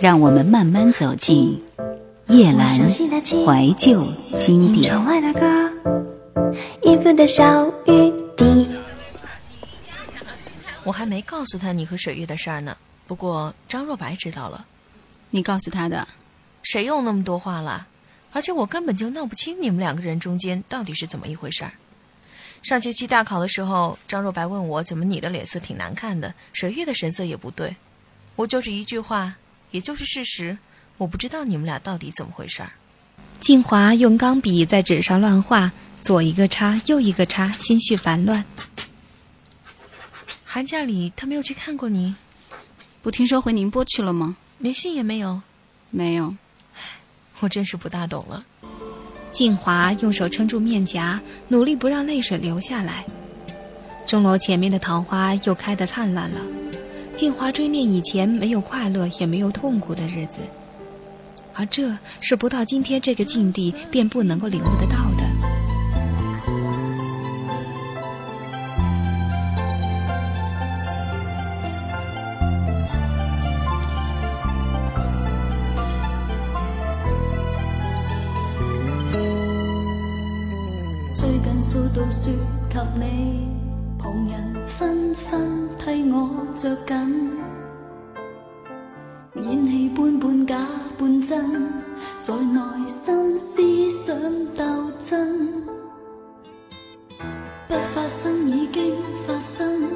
让我们慢慢走进叶阑怀旧经典。我还没告诉他你和水月的事儿呢，不过张若白知道了。你告诉他的？谁用那么多话了？而且我根本就闹不清你们两个人中间到底是怎么一回事儿。上学期大考的时候，张若白问我怎么你的脸色挺难看的，水月的神色也不对。我就是一句话，也就是事实。我不知道你们俩到底怎么回事儿。静华用钢笔在纸上乱画，左一个叉，右一个叉，心绪烦乱。寒假里他没有去看过你，不听说回宁波去了吗？连信也没有，没有。我真是不大懂了。静华用手撑住面颊，努力不让泪水流下来。钟楼前面的桃花又开得灿烂了。静华追念以前没有快乐也没有痛苦的日子。而这是不到今天这个境地便不能够领悟得到的。最近数到说给你，旁人纷纷替我着紧。演戏半半假半真，在内心思想斗争。不发生已经发生，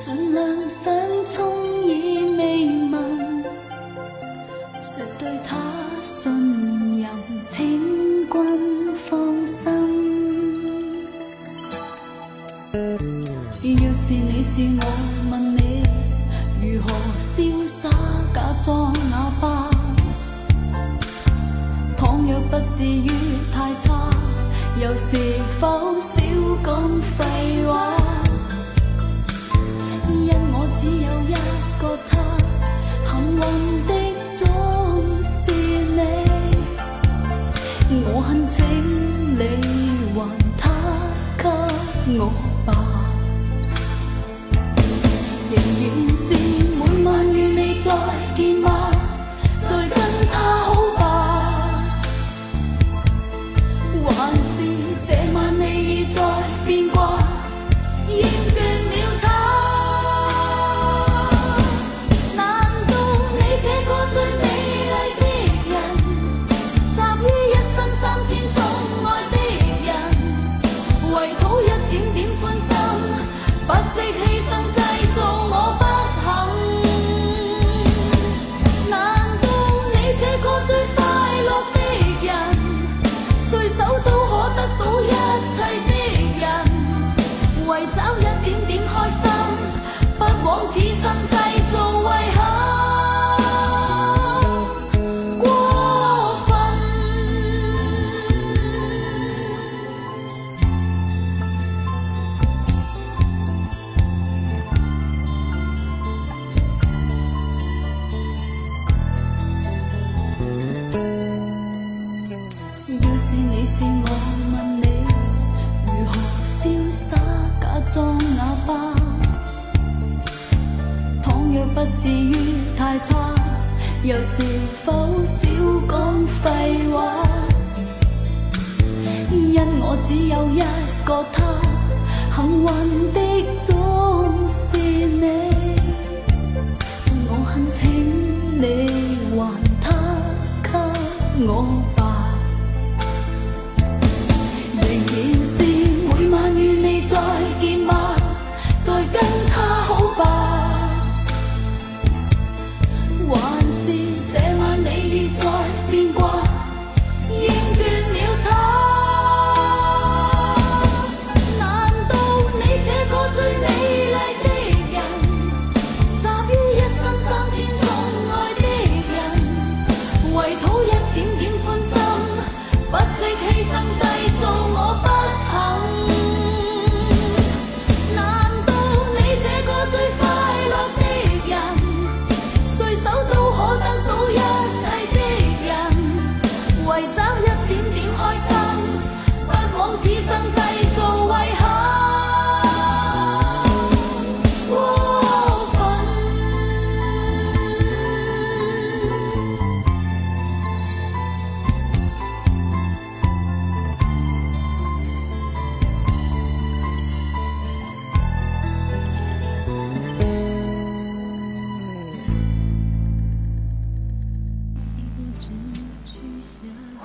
尽量想冲已未是我，问你如何潇洒假？装哑巴，倘若不至于太差，又是否少讲废话？因我只有一个他，幸运的总是你，我恨请你还他给我仍然是每晚与你再见有时。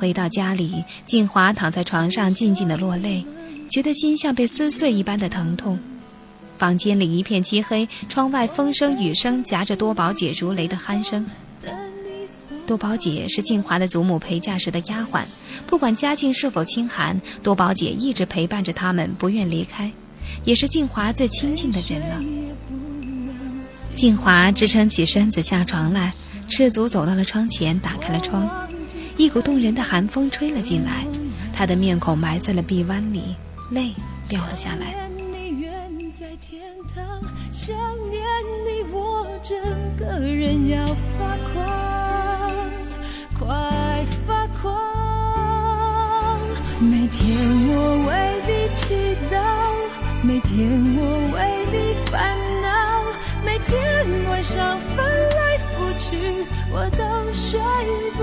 回到家里，静华躺在床上静静的落泪，觉得心像被撕碎一般的疼痛。房间里一片漆黑，窗外风声雨声夹着多宝姐如雷的鼾声。多宝姐是静华的祖母陪嫁时的丫鬟，不管家境是否清寒，多宝姐一直陪伴着他们，不愿离开，也是静华最亲近的人了。静华支撑起身子下床来，赤足走到了窗前，打开了窗。一股动人的寒风吹了进来，他的面孔埋在了臂弯里，泪掉了下来。想念你，我整个人要发狂，快发狂！每天我为你祈祷，每天我为你烦恼，每天晚上翻来覆去，我都睡不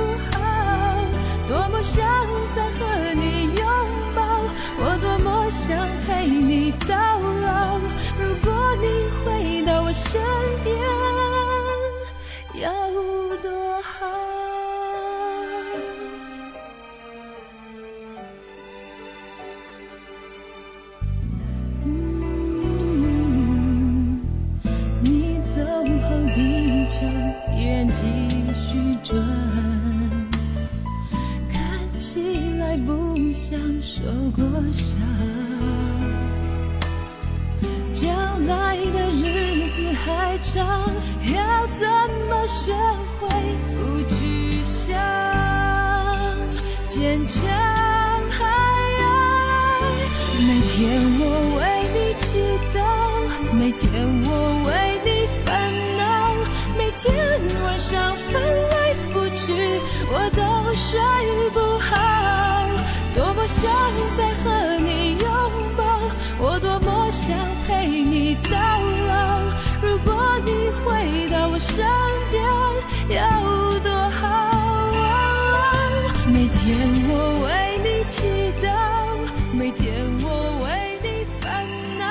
像受过伤，将来的日子还长，要怎么学会不去想？坚强。还要每天我为你祈祷，每天我为你烦恼，每天晚上翻来覆去，我都睡不好。多么想再和你拥抱，我多么想陪你到老。如果你回到我身边，要多好。每天我为你祈祷，每天我为你烦恼，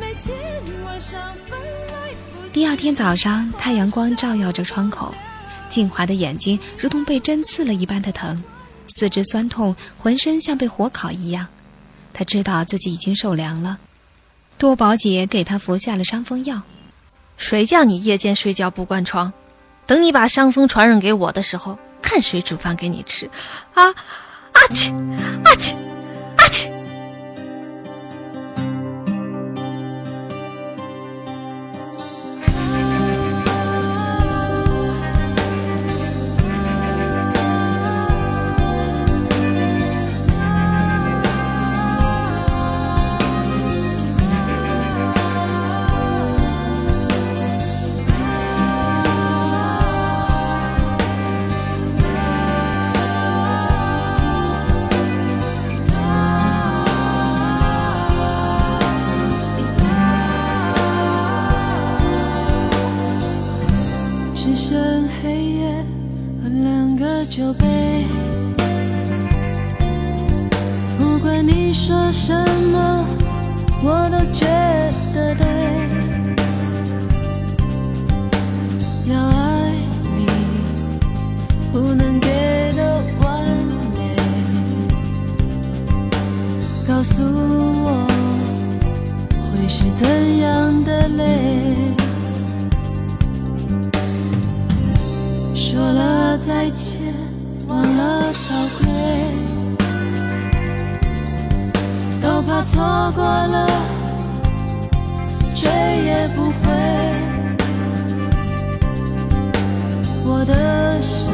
每天晚上翻来覆去。第二天早上，太阳光照耀着窗口，静华的眼睛如同被针刺了一般的疼。四肢酸痛，浑身像被火烤一样。他知道自己已经受凉了。多宝姐给他服下了伤风药。谁叫你夜间睡觉不关窗？等你把伤风传染给我的时候，看谁煮饭给你吃！啊啊嚏啊嚏！你说什么我都觉得对要爱你不能给的完美告诉我会是怎样的泪。说了再见忘了走怕错过了，追也不回。我的手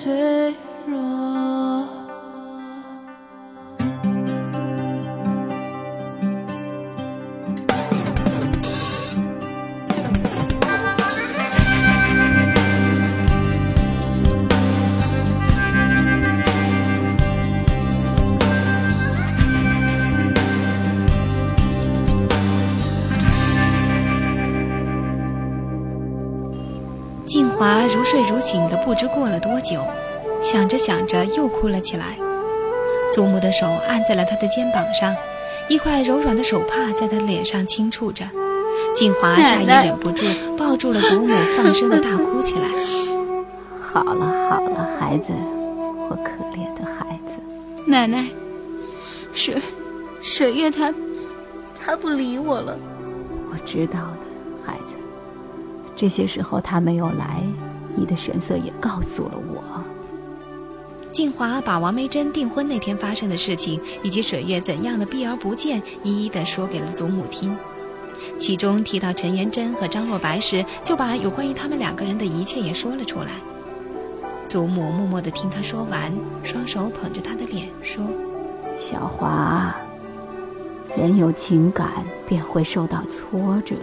turn. 华如睡如醒的，不知过了多久，想着想着又哭了起来。祖母的手按在了他的肩膀上，一块柔软的手帕在他脸上轻触着。静华再也忍不住，抱住了祖母，放声的大哭起来。好了好了，孩子，我可怜的孩子。奶奶，水水月她，她不理我了。我知道的。这些时候他没有来，你的神色也告诉了我。静华把王梅珍订婚那天发生的事情，以及水月怎样的避而不见，一一的说给了祖母听。其中提到陈元贞和张若白时，就把有关于他们两个人的一切也说了出来。祖母默默的听他说完，双手捧着他的脸说：“小华，人有情感便会受到挫折。”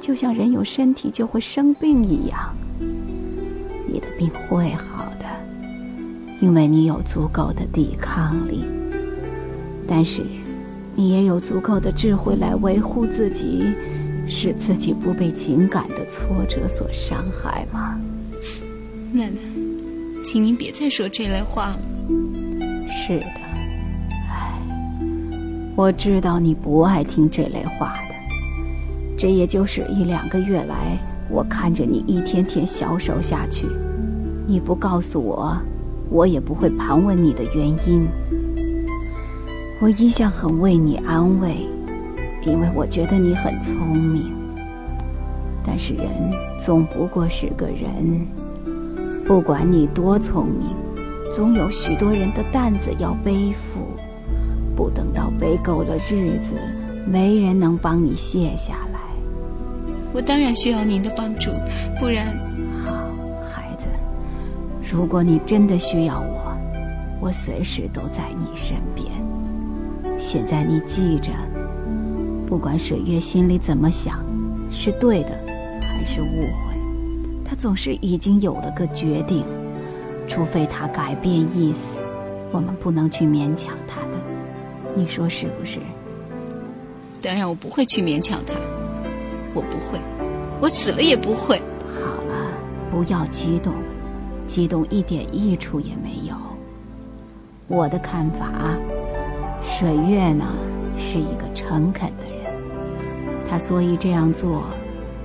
就像人有身体就会生病一样，你的病会好的，因为你有足够的抵抗力。但是，你也有足够的智慧来维护自己，使自己不被情感的挫折所伤害吗？奶奶，请您别再说这类话了。是的，唉，我知道你不爱听这类话。这也就是一两个月来，我看着你一天天消瘦下去，你不告诉我，我也不会盘问你的原因。我一向很为你安慰，因为我觉得你很聪明。但是人总不过是个人，不管你多聪明，总有许多人的担子要背负，不等到背够了日子，没人能帮你卸下来。我当然需要您的帮助，不然。好，孩子，如果你真的需要我，我随时都在你身边。现在你记着，不管水月心里怎么想，是对的还是误会，他总是已经有了个决定，除非他改变意思，我们不能去勉强他的。你说是不是？当然，我不会去勉强他。我不会，我死了也不会。好了，不要激动，激动一点益处也没有。我的看法，水月呢是一个诚恳的人，他所以这样做，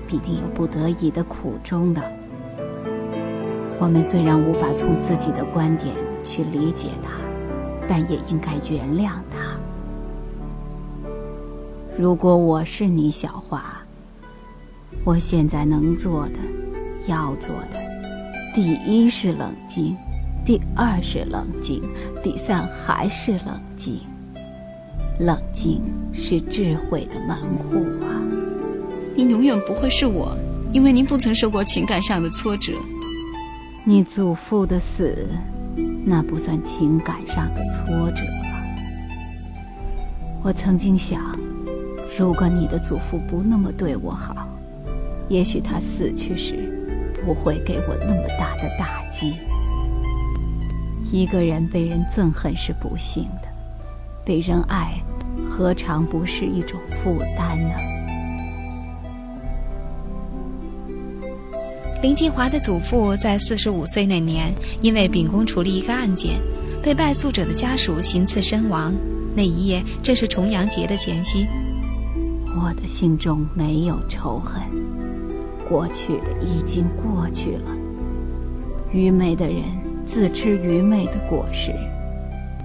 必定有不得已的苦衷的。我们虽然无法从自己的观点去理解他，但也应该原谅他。如果我是你，小华。我现在能做的、要做的，第一是冷静，第二是冷静，第三还是冷静。冷静是智慧的门户啊！您永远不会是我，因为您不曾受过情感上的挫折。你祖父的死，那不算情感上的挫折吧。我曾经想，如果你的祖父不那么对我好，也许他死去时不会给我那么大的打击。一个人被人憎恨是不幸的，被人爱，何尝不是一种负担呢？林继华的祖父在四十五岁那年，因为秉公处理一个案件，被败诉者的家属行刺身亡。那一夜正是重阳节的前夕。我的心中没有仇恨，过去的已经过去了。愚昧的人。自吃愚昧的果实，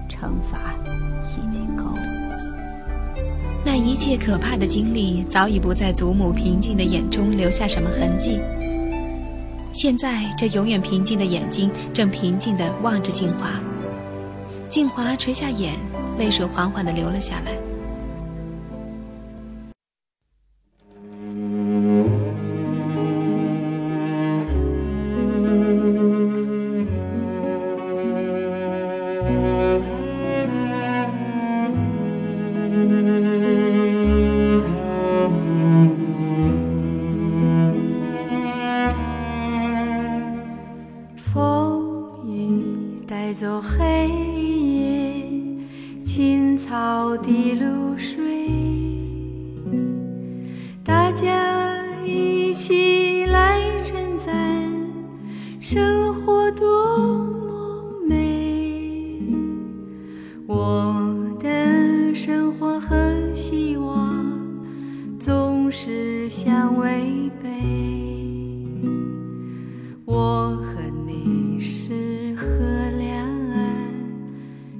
惩罚已经够了。那一切可怕的经历早已不在祖母平静的眼中留下什么痕迹。现在，这永远平静的眼睛正平静地望着静华。静华垂下眼，泪水缓缓地流了下来。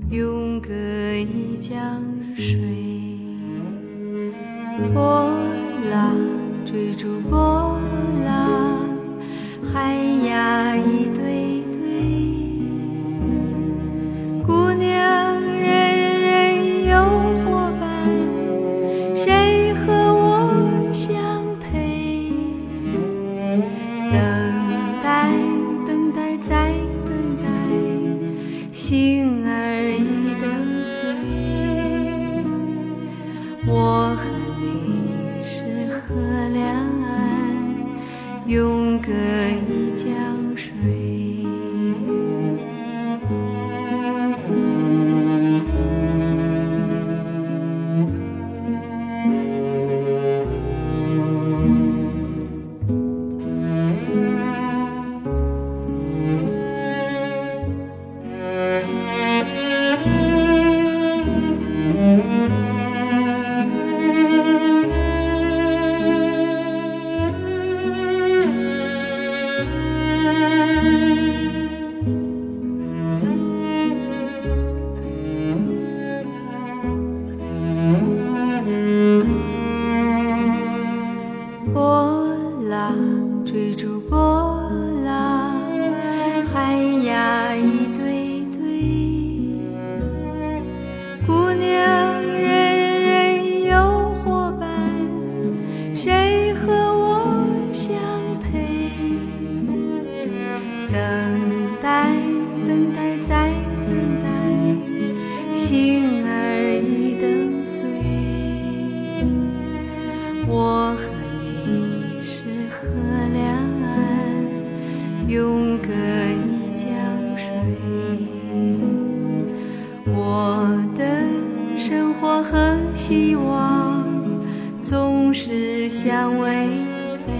永隔一江水。波浪追逐波浪海呀一波浪追逐波我和希望总是相违背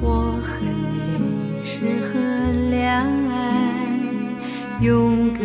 我和你是河两岸永隔